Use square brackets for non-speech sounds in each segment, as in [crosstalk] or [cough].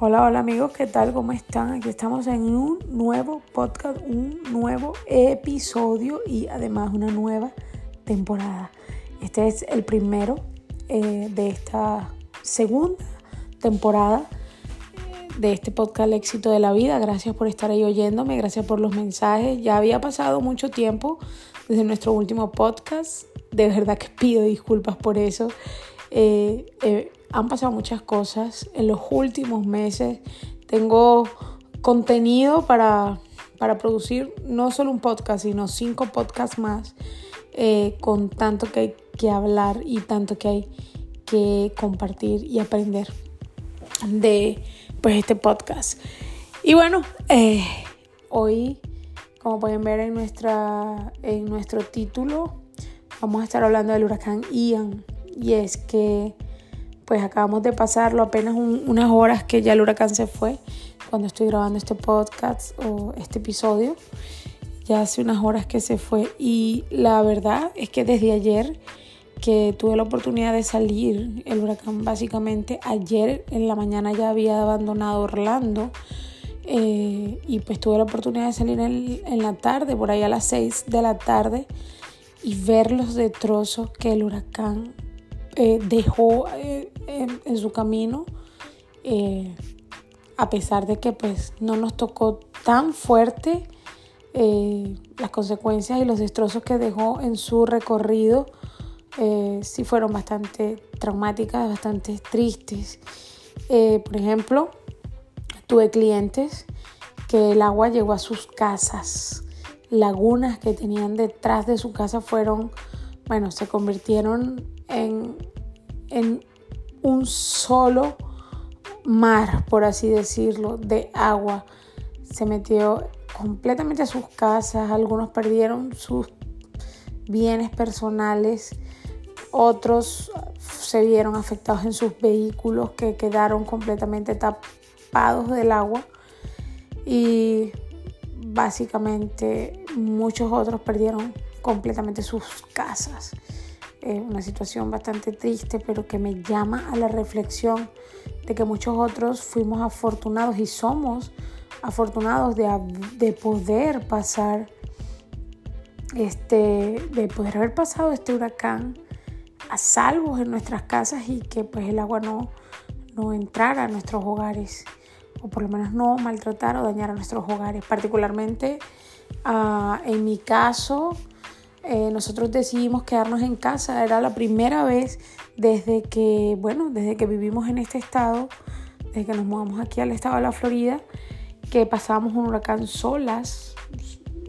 Hola, hola amigos, ¿qué tal? ¿Cómo están? Aquí estamos en un nuevo podcast, un nuevo episodio y además una nueva temporada. Este es el primero eh, de esta segunda temporada eh, de este podcast El éxito de la vida. Gracias por estar ahí oyéndome, gracias por los mensajes. Ya había pasado mucho tiempo desde nuestro último podcast. De verdad que pido disculpas por eso. Eh, han pasado muchas cosas en los últimos meses. Tengo contenido para, para producir no solo un podcast, sino cinco podcasts más eh, con tanto que hay que hablar y tanto que hay que compartir y aprender de pues, este podcast. Y bueno, eh, hoy, como pueden ver en, nuestra, en nuestro título, vamos a estar hablando del huracán Ian. Y es que pues acabamos de pasarlo apenas unas horas que ya el huracán se fue cuando estoy grabando este podcast o este episodio. Ya hace unas horas que se fue y la verdad es que desde ayer que tuve la oportunidad de salir, el huracán básicamente ayer en la mañana ya había abandonado Orlando eh, y pues tuve la oportunidad de salir en, en la tarde, por ahí a las 6 de la tarde y ver los destrozos que el huracán eh, dejó eh, en, su camino, eh, a pesar de que pues no nos tocó tan fuerte las consecuencias y los destrozos que dejó en su recorrido, sí fueron bastante traumáticas, bastante tristes. por ejemplo, tuve clientes que el agua llegó a sus casas, lagunas que tenían detrás de su casa fueron, bueno, se convirtieron en un solo mar, por así decirlo, de agua. Se metió completamente a sus casas, algunos perdieron sus bienes personales, otros se vieron afectados en sus vehículos que quedaron completamente tapados del agua y básicamente muchos otros perdieron completamente sus casas una situación bastante triste, pero que me llama a la reflexión de que muchos otros fuimos afortunados y somos afortunados de, poder pasar, este, de poder haber pasado este huracán a salvos en nuestras casas y que pues el agua no, no entrara a nuestros hogares o por lo menos no maltratar o dañar a nuestros hogares. Particularmente ah, en mi caso, eh, nosotros decidimos quedarnos en casa. Era la primera vez desde que, bueno, desde que vivimos en este estado, desde que nos mudamos aquí al estado de la Florida, que pasábamos un huracán solas.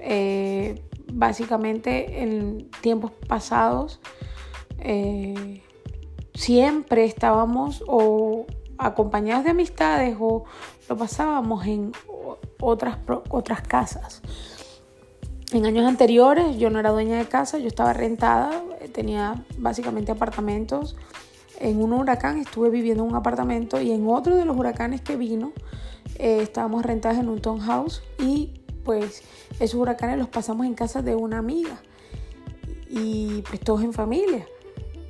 Eh, básicamente en tiempos pasados eh, siempre estábamos o acompañados de amistades o lo pasábamos en otras, otras casas. En años anteriores yo no era dueña de casa, yo estaba rentada, tenía básicamente apartamentos. En un huracán estuve viviendo en un apartamento y en otro de los huracanes que vino eh, estábamos rentadas en un townhouse y pues esos huracanes los pasamos en casa de una amiga y pues todos en familia.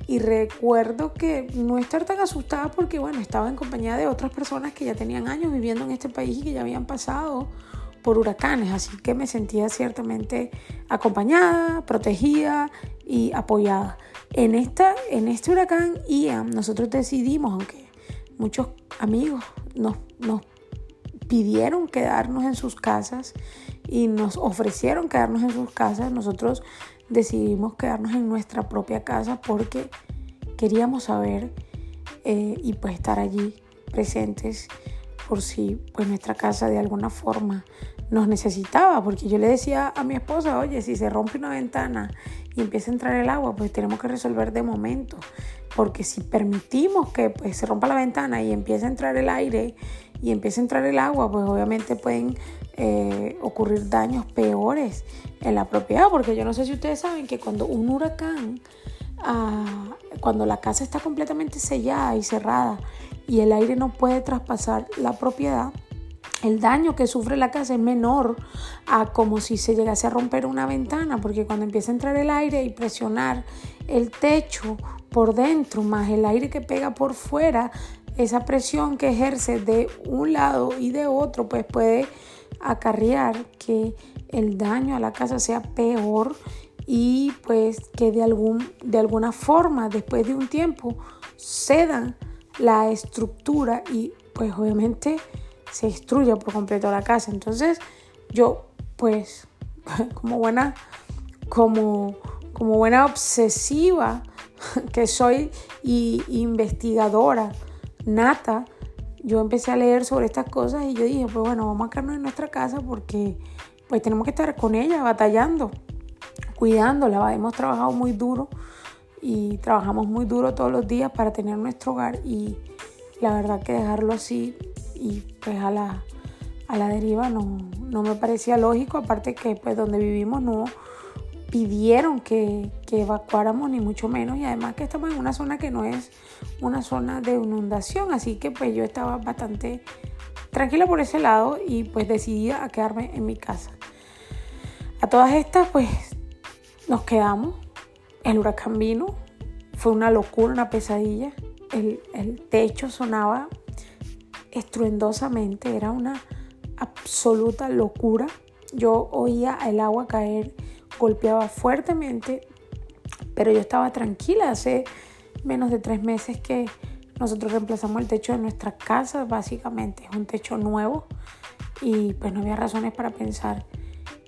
Y recuerdo que no estar tan asustada porque bueno, estaba en compañía de otras personas que ya tenían años viviendo en este país y que ya habían pasado por huracanes, así que me sentía ciertamente acompañada, protegida y apoyada. En, esta, en este huracán Ian nosotros decidimos, aunque muchos amigos nos, nos pidieron quedarnos en sus casas y nos ofrecieron quedarnos en sus casas, nosotros decidimos quedarnos en nuestra propia casa porque queríamos saber eh, y pues estar allí presentes por si pues nuestra casa de alguna forma nos necesitaba, porque yo le decía a mi esposa, oye, si se rompe una ventana y empieza a entrar el agua, pues tenemos que resolver de momento, porque si permitimos que pues, se rompa la ventana y empiece a entrar el aire y empiece a entrar el agua, pues obviamente pueden eh, ocurrir daños peores en la propiedad, porque yo no sé si ustedes saben que cuando un huracán, ah, cuando la casa está completamente sellada y cerrada, y el aire no puede traspasar la propiedad, el daño que sufre la casa es menor a como si se llegase a romper una ventana, porque cuando empieza a entrar el aire y presionar el techo por dentro, más el aire que pega por fuera, esa presión que ejerce de un lado y de otro, pues puede acarrear que el daño a la casa sea peor y pues que de, algún, de alguna forma después de un tiempo ceda la estructura y pues obviamente se destruye por completo la casa. Entonces yo pues [laughs] como buena, como, como buena obsesiva [laughs] que soy y investigadora nata, yo empecé a leer sobre estas cosas y yo dije, pues bueno, vamos a quedarnos en nuestra casa porque pues tenemos que estar con ella, batallando, cuidándola. Hemos trabajado muy duro y trabajamos muy duro todos los días para tener nuestro hogar y la verdad que dejarlo así y pues a la, a la deriva no, no me parecía lógico, aparte que pues donde vivimos no pidieron que, evacuáramos ni mucho menos y además que estamos en una zona que no es una zona de inundación, así que pues yo estaba bastante tranquila por ese lado y pues decidí a quedarme en mi casa. A todas estas pues nos quedamos, el huracán vino, fue una locura, una pesadilla, el, el techo sonaba estruendosamente, era una absoluta locura. Yo oía el agua caer, golpeaba fuertemente, pero yo estaba tranquila. Hace menos de tres meses que nosotros reemplazamos el techo de nuestra casa, básicamente es un techo nuevo y pues no había razones para pensar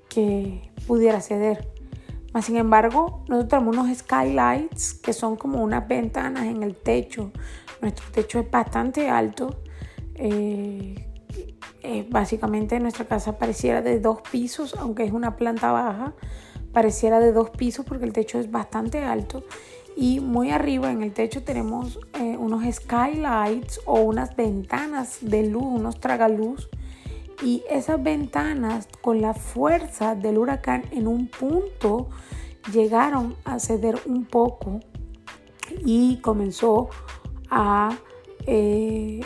que pudiera ceder. Más sin embargo, nosotros tenemos unos skylights que son como unas ventanas en el techo. Nuestro techo es bastante alto. Eh, eh, básicamente nuestra casa pareciera de dos pisos, aunque es una planta baja, pareciera de dos pisos porque el techo es bastante alto. Y muy arriba en el techo tenemos eh, unos skylights o unas ventanas de luz, unos tragaluz. Y esas ventanas con la fuerza del huracán en un punto llegaron a ceder un poco y comenzó a eh,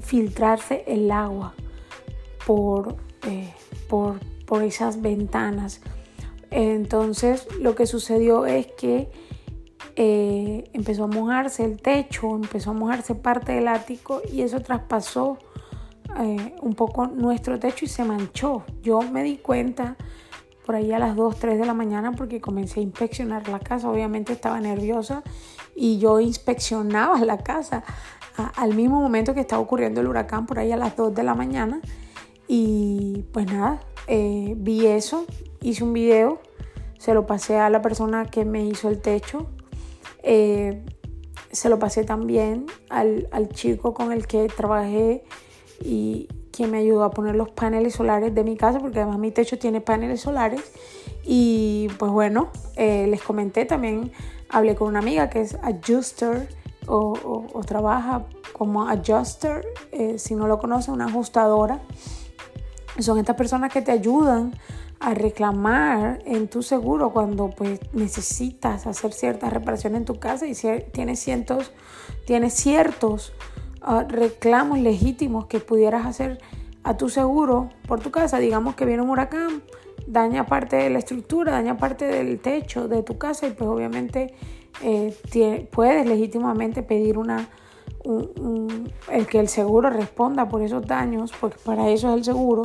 filtrarse el agua por, eh, por, por esas ventanas. Entonces lo que sucedió es que eh, empezó a mojarse el techo, empezó a mojarse parte del ático y eso traspasó eh, un poco nuestro techo y se manchó. Yo me di cuenta por ahí a las 2, 3 de la mañana porque comencé a inspeccionar la casa. Obviamente estaba nerviosa y yo inspeccionaba la casa al mismo momento que estaba ocurriendo el huracán por ahí a las 2 de la mañana. Y pues nada, eh, vi eso, hice un video, se lo pasé a la persona que me hizo el techo, eh, se lo pasé también al, al, chico con el que trabajé y quien me ayudó a poner los paneles solares de mi casa, porque además mi techo tiene paneles solares. Y pues bueno, eh, les comenté también, hablé con una amiga que es adjuster o, o, trabaja como adjuster, si no lo conoce, una ajustadora son estas personas que te ayudan a reclamar en tu seguro cuando pues necesitas hacer ciertas reparaciones en tu casa y tienes cientos, tienes ciertos reclamos legítimos que pudieras hacer a tu seguro por tu casa. Digamos que viene un huracán, daña parte de la estructura, daña parte del techo de tu casa y pues obviamente eh, puedes legítimamente pedir una el que el seguro responda por esos daños, porque para eso es el seguro,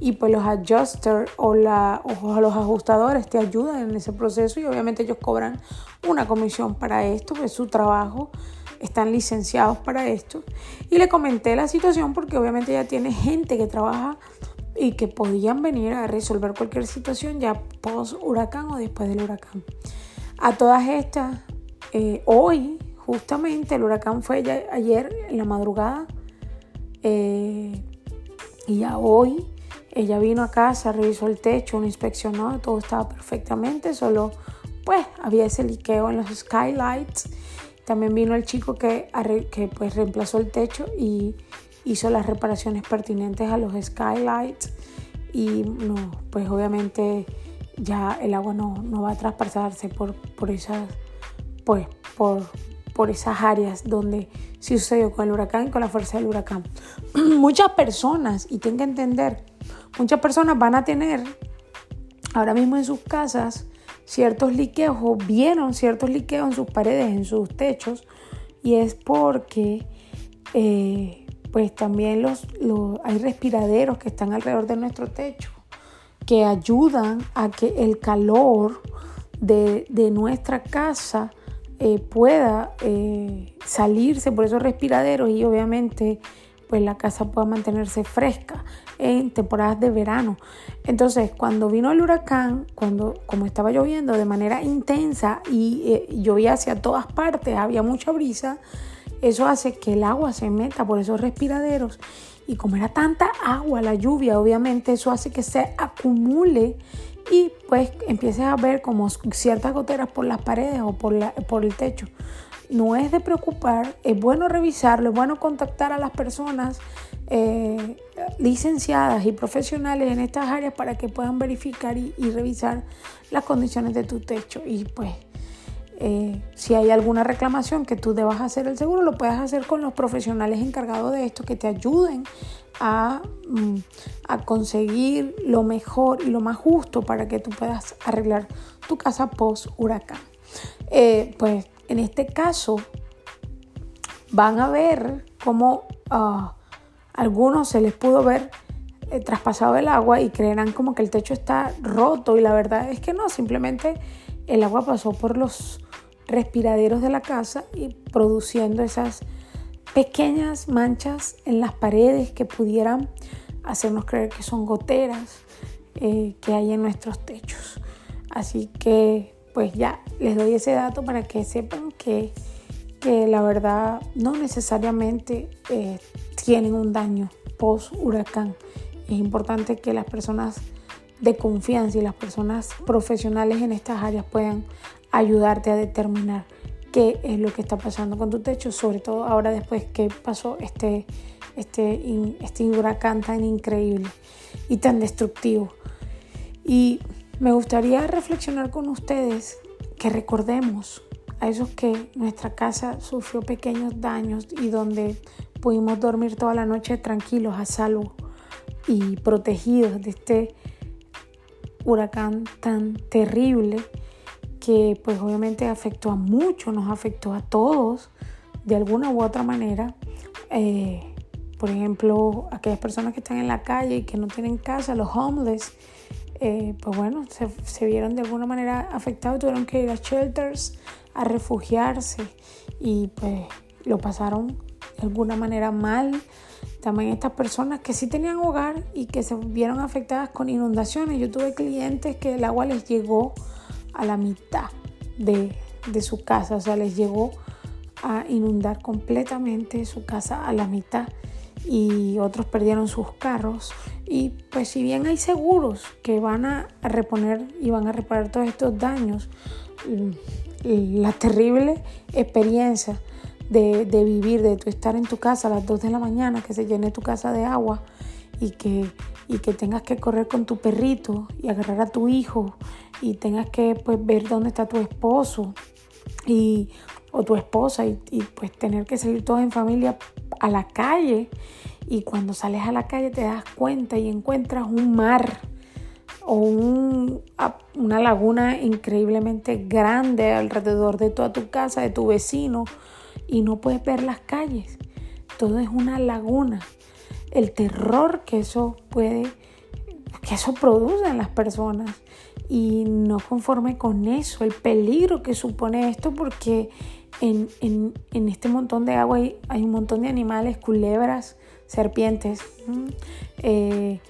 y pues los adjusters o, la, los ajustadores te ayudan en ese proceso y obviamente ellos cobran una comisión para esto, es su trabajo, están licenciados para esto. Y le comenté la situación porque obviamente ya tiene gente que trabaja y que podían venir a resolver cualquier situación ya post huracán o después del huracán. A todas estas, eh, hoy justamente el huracán fue ayer en la madrugada eh, y ya hoy ella vino a casa, revisó el techo, lo inspeccionó, todo estaba perfectamente, solo pues había ese liqueo en los skylights. También vino el chico que, que pues reemplazó el techo y hizo las reparaciones pertinentes a los skylights y no, pues obviamente ya el agua no, no va a traspasarse por, por esas, pues por, por esas áreas donde sí sucedió con el huracán y con la fuerza del huracán. [clears throat] muchas personas, y tengo que entender, muchas personas van a tener ahora mismo en sus casas ciertos liqueos vieron ciertos liqueos en sus paredes, en sus techos, y es porque eh, pues también los, hay respiraderos que están alrededor de nuestro techo que ayudan a que el calor de, nuestra casa eh, pueda eh, salirse por esos respiraderos y obviamente pues la casa pueda mantenerse fresca en temporadas de verano. Entonces, cuando vino el huracán, cuando como estaba lloviendo de manera intensa y eh, llovía hacia todas partes, había mucha brisa, eso hace que el agua se meta por esos respiraderos y como era tanta agua la lluvia, obviamente eso hace que se acumule y pues empieces a ver como ciertas goteras por las paredes o por, la, por el techo. No es de preocupar, es bueno revisarlo, es bueno contactar a las personas eh, licenciadas y profesionales en estas áreas para que puedan verificar y, revisar las condiciones de tu techo. Y pues eh, si hay alguna reclamación que tú debas hacer el seguro, lo puedes hacer con los profesionales encargados de esto que te ayuden a, mm, a, conseguir lo mejor y lo más justo para que tú puedas arreglar tu casa post huracán. Eh, pues en este caso van a ver cómo a algunos se les pudo ver eh, traspasado el agua y creerán como que el techo está roto y la verdad es que no, simplemente el agua pasó por los respiraderos de la casa y produciendo esas pequeñas manchas en las paredes que pudieran hacernos creer que son goteras eh, que hay en nuestros techos. Así que pues ya les doy ese dato para que sepan que, que la verdad no necesariamente eh, tienen un daño post huracán. Es importante que las personas de confianza y las personas profesionales en estas áreas puedan ayudarte a determinar qué es lo que está pasando con tu techo, sobre todo ahora después que pasó este, este, este huracán tan increíble y tan destructivo. Y me gustaría reflexionar con ustedes que recordemos a esos que nuestra casa sufrió pequeños daños y donde pudimos dormir toda la noche tranquilos, a salvo y protegidos de este huracán tan terrible que pues obviamente afectó a muchos, nos afectó a todos de alguna u otra manera. Eh, por ejemplo, aquellas personas que están en la calle y que no tienen casa, los homeless, eh, pues bueno, se, se, vieron de alguna manera afectados, tuvieron que ir a shelters a refugiarse y pues lo pasaron de alguna manera mal. También estas personas que sí tenían hogar y que se vieron afectadas con inundaciones. Yo tuve clientes que el agua les llegó a la mitad de, su casa, o sea, les llegó a inundar completamente su casa a la mitad y otros perdieron sus carros. Y pues si bien hay seguros que van a reponer y van a reparar todos estos daños, la terrible experiencia de, de, vivir, de tu estar en tu casa a las 2 de la mañana, que se llene tu casa de agua y que, y que tengas que correr con tu perrito y agarrar a tu hijo y tengas que pues, ver dónde está tu esposo y, o tu esposa y, pues tener que salir todos en familia a la calle y cuando sales a la calle te das cuenta y encuentras un mar o una laguna increíblemente grande alrededor de toda tu casa, de tu vecino y no puedes ver las calles. Todo es una laguna el terror que eso puede, que eso produce en las personas. Y no conforme con eso, el peligro que supone esto, porque en, este montón de agua hay, un montón de animales, culebras, serpientes. Eh,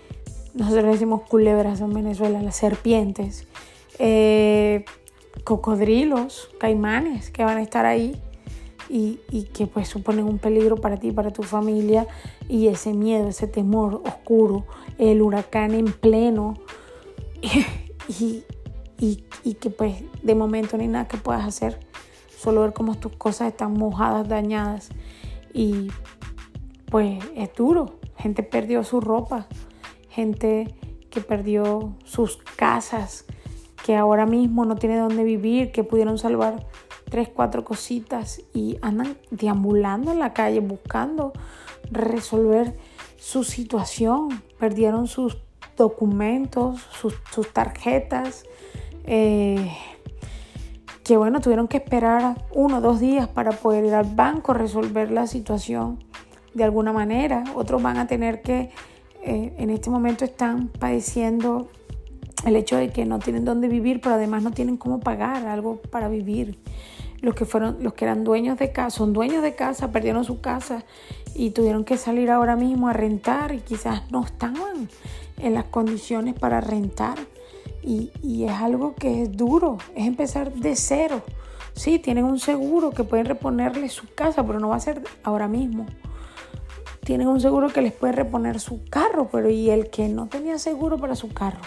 nosotros decimos culebras en Venezuela, las serpientes. Eh, cocodrilos, caimanes que van a estar ahí y, que pues suponen un peligro para ti, para tu familia y ese miedo, ese temor oscuro, el huracán en pleno [laughs] y, y, que pues de momento no hay nada que puedas hacer, solo ver cómo tus cosas están mojadas, dañadas y pues es duro, gente perdió su ropa, gente que perdió sus casas, que ahora mismo no tiene dónde vivir, que pudieron salvar tres, cuatro cositas y andan deambulando en la calle buscando resolver su situación. Perdieron sus documentos, sus, tarjetas. Eh, que bueno, tuvieron que esperar uno o dos días para poder ir al banco, resolver la situación de alguna manera, otros van a tener que, eh, en este momento están padeciendo el hecho de que no tienen dónde vivir, pero además no tienen cómo pagar algo para vivir. Los que fueron, los que eran dueños de casa, son dueños de casa, perdieron su casa y tuvieron que salir ahora mismo a rentar y quizás no estaban en las condiciones para rentar. Y, y es algo que es duro, es empezar de cero. Sí, tienen un seguro que pueden reponerle su casa, pero no va a ser ahora mismo. Tienen un seguro que les puede reponer su carro, pero y el que no tenía seguro para su carro,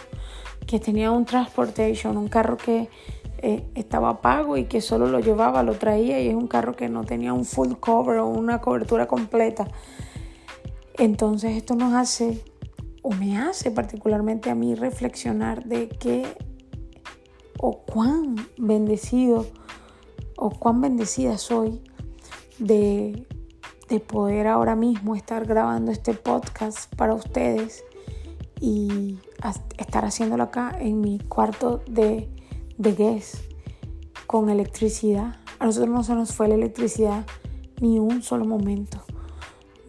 que tenía un transportation, un carro que eh, estaba pago y que solo lo llevaba, lo traía y es un carro que no tenía un full cover o una cobertura completa. Entonces esto nos hace, o me hace particularmente a mí reflexionar de qué o cuán bendecido o cuán bendecida soy de, de poder ahora mismo estar grabando este podcast para ustedes y estar haciéndolo acá en mi cuarto de, de con electricidad. A nosotros no se nos fue la electricidad ni un solo momento.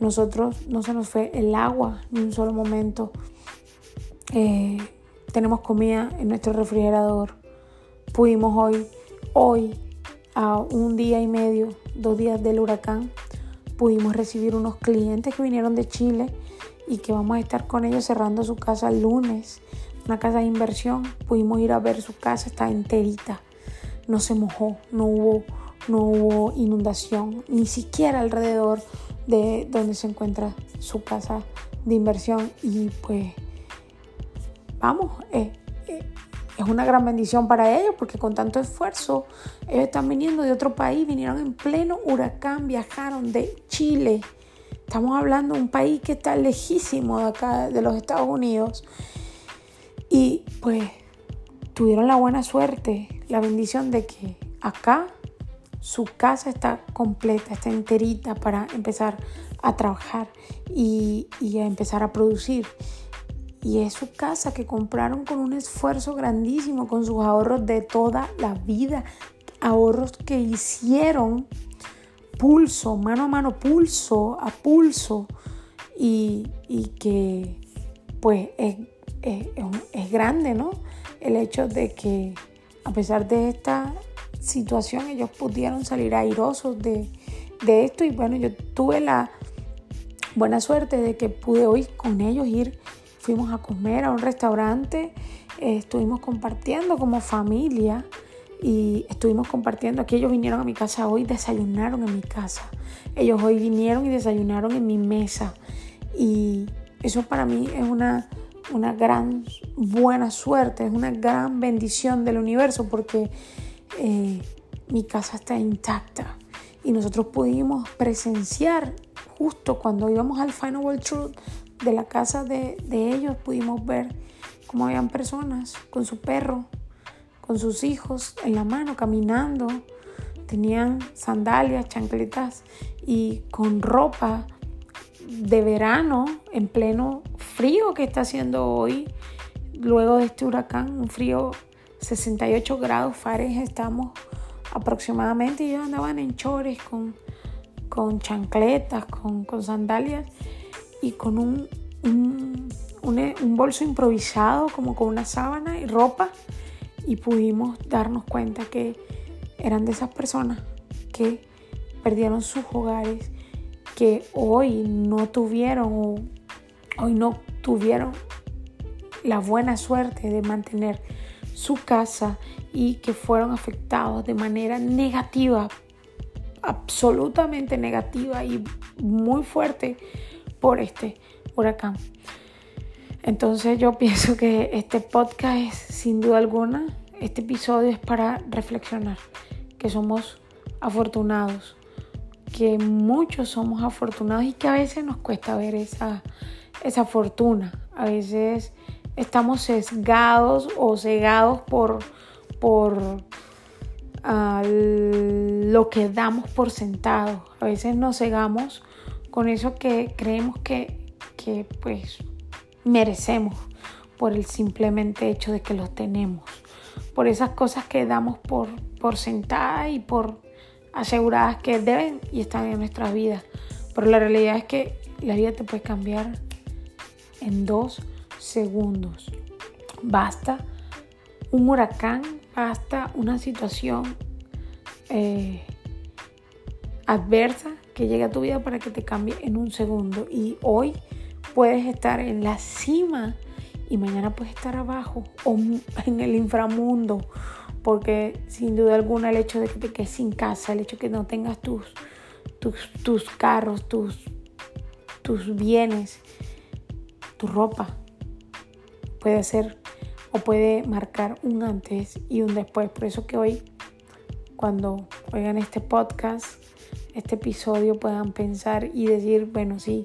Nosotros no se nos fue el agua ni un solo momento. Eh, tenemos comida en nuestro refrigerador. Pudimos hoy, hoy, a un día y medio, dos días del huracán, pudimos recibir unos clientes que vinieron de Chile y que vamos a estar con ellos cerrando su casa el lunes, una casa de inversión. Pudimos ir a ver su casa, está enterita, no se mojó, no hubo, no hubo inundación, ni siquiera alrededor de donde se encuentra su casa de inversión. Y pues, vamos, eh, eh, es una gran bendición para ellos porque con tanto esfuerzo ellos están viniendo de otro país, vinieron en pleno huracán, viajaron de Chile Estamos hablando de un país que está lejísimo de acá, de los Estados Unidos. Y pues tuvieron la buena suerte, la bendición de que acá su casa está completa, está enterita para empezar a trabajar y, y, a empezar a producir. Y es su casa que compraron con un esfuerzo grandísimo, con sus ahorros de toda la vida, ahorros que hicieron pulso, mano a mano, pulso a pulso, y, que pues es, es, grande, ¿no? El hecho de que a pesar de esta situación ellos pudieron salir airosos de, de esto y bueno, yo tuve la buena suerte de que pude hoy con ellos ir, fuimos a comer a un restaurante, eh, estuvimos compartiendo como familia y estuvimos compartiendo. Aquí ellos vinieron a mi casa hoy, desayunaron en mi casa. Ellos hoy vinieron y desayunaron en mi mesa. Y eso para mí es una, una gran buena suerte, es una gran bendición del universo porque eh, mi casa está intacta. Y nosotros pudimos presenciar justo cuando íbamos al Final World Truth de la casa de, de ellos, pudimos ver cómo habían personas con su perro con sus hijos en la mano caminando. Tenían sandalias, chancletas y con ropa de verano en pleno frío que está haciendo hoy, luego de este huracán, un frío 68 grados Fahrenheit estamos aproximadamente y ellos andaban en chores con, con chancletas, con, sandalias y con un, un, un bolso improvisado como con una sábana y ropa y pudimos darnos cuenta que eran de esas personas que perdieron sus hogares, que hoy no tuvieron hoy no tuvieron la buena suerte de mantener su casa y que fueron afectados de manera negativa, absolutamente negativa y muy fuerte por este huracán. Entonces yo pienso que este podcast es sin duda alguna, este episodio es para reflexionar, que somos afortunados, que muchos somos afortunados y que a veces nos cuesta ver esa, esa fortuna. A veces estamos sesgados o cegados por, por uh, lo que damos por sentado. A veces nos cegamos con eso que creemos que, que pues merecemos por el simplemente hecho de que los tenemos, por esas cosas que damos por, por sentadas y por aseguradas que deben y están en nuestras vidas. Pero la realidad es que la vida te puede cambiar en dos segundos. Basta un huracán, basta una situación eh, adversa que llegue a tu vida para que te cambie en un segundo. Y hoy puedes estar en la cima y mañana puedes estar abajo o en el inframundo. Porque sin duda alguna el hecho de que te quedes sin casa, el hecho de que no tengas tus, tus, tus carros, tus, tus bienes, tu ropa, puede ser o puede marcar un antes y un después. Por eso que hoy, cuando oigan este podcast, este episodio, puedan pensar y decir, bueno, sí,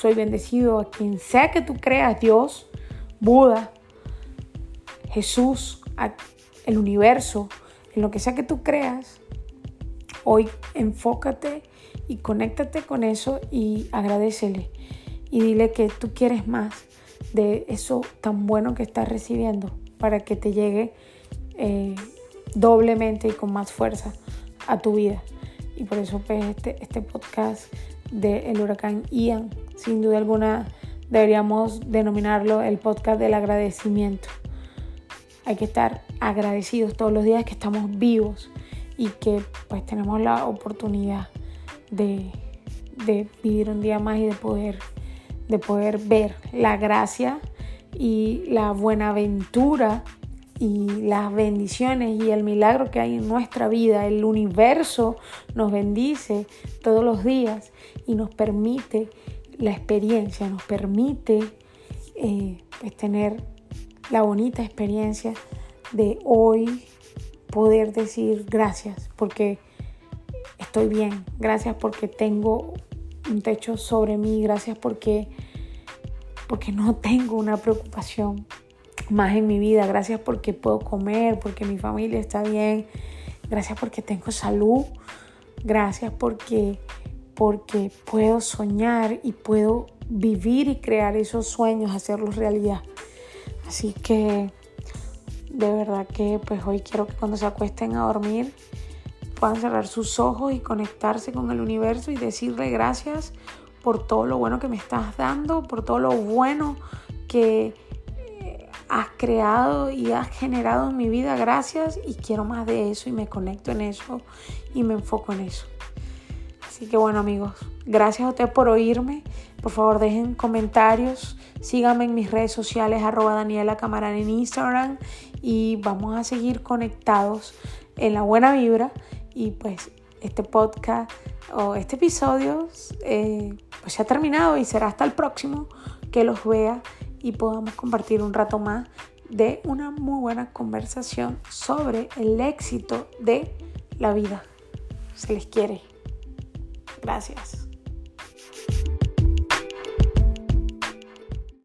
soy bendecido a quien sea que tú creas, Dios, Buda, Jesús, el universo, en lo que sea que tú creas, hoy enfócate y conéctate con eso y agradecele y dile que tú quieres más de eso tan bueno que estás recibiendo para que te llegue eh, doblemente y con más fuerza a tu vida. Y por eso pues este, este podcast del huracán Ian sin duda alguna deberíamos denominarlo el podcast del agradecimiento. Hay que estar agradecidos todos los días que estamos vivos y que pues tenemos la oportunidad de, vivir un día más y de poder, de poder ver la gracia y la buena aventura y las bendiciones y el milagro que hay en nuestra vida. El universo nos bendice todos los días y nos permite la experiencia, nos permite eh, pues, tener la bonita experiencia de hoy poder decir gracias porque estoy bien, gracias porque tengo un techo sobre mí, gracias porque, porque no tengo una preocupación más en mi vida, gracias porque puedo comer, porque mi familia está bien, gracias porque tengo salud, gracias porque porque puedo soñar y puedo vivir y crear esos sueños, hacerlos realidad. Así que de verdad que pues hoy quiero que cuando se acuesten a dormir puedan cerrar sus ojos y conectarse con el universo y decirle gracias por todo lo bueno que me estás dando, por todo lo bueno que eh, has creado y has generado en mi vida. Gracias y quiero más de eso y me conecto en eso y me enfoco en eso. Así que bueno amigos, gracias a ustedes por oírme. Por favor dejen comentarios, síganme en mis redes sociales arroba Daniela Camarán en Instagram y vamos a seguir conectados en la buena vibra y pues este podcast o este episodio eh, pues se ha terminado y será hasta el próximo que los vea y podamos compartir un rato más de una muy buena conversación sobre el éxito de la vida. Se les quiere. Gracias.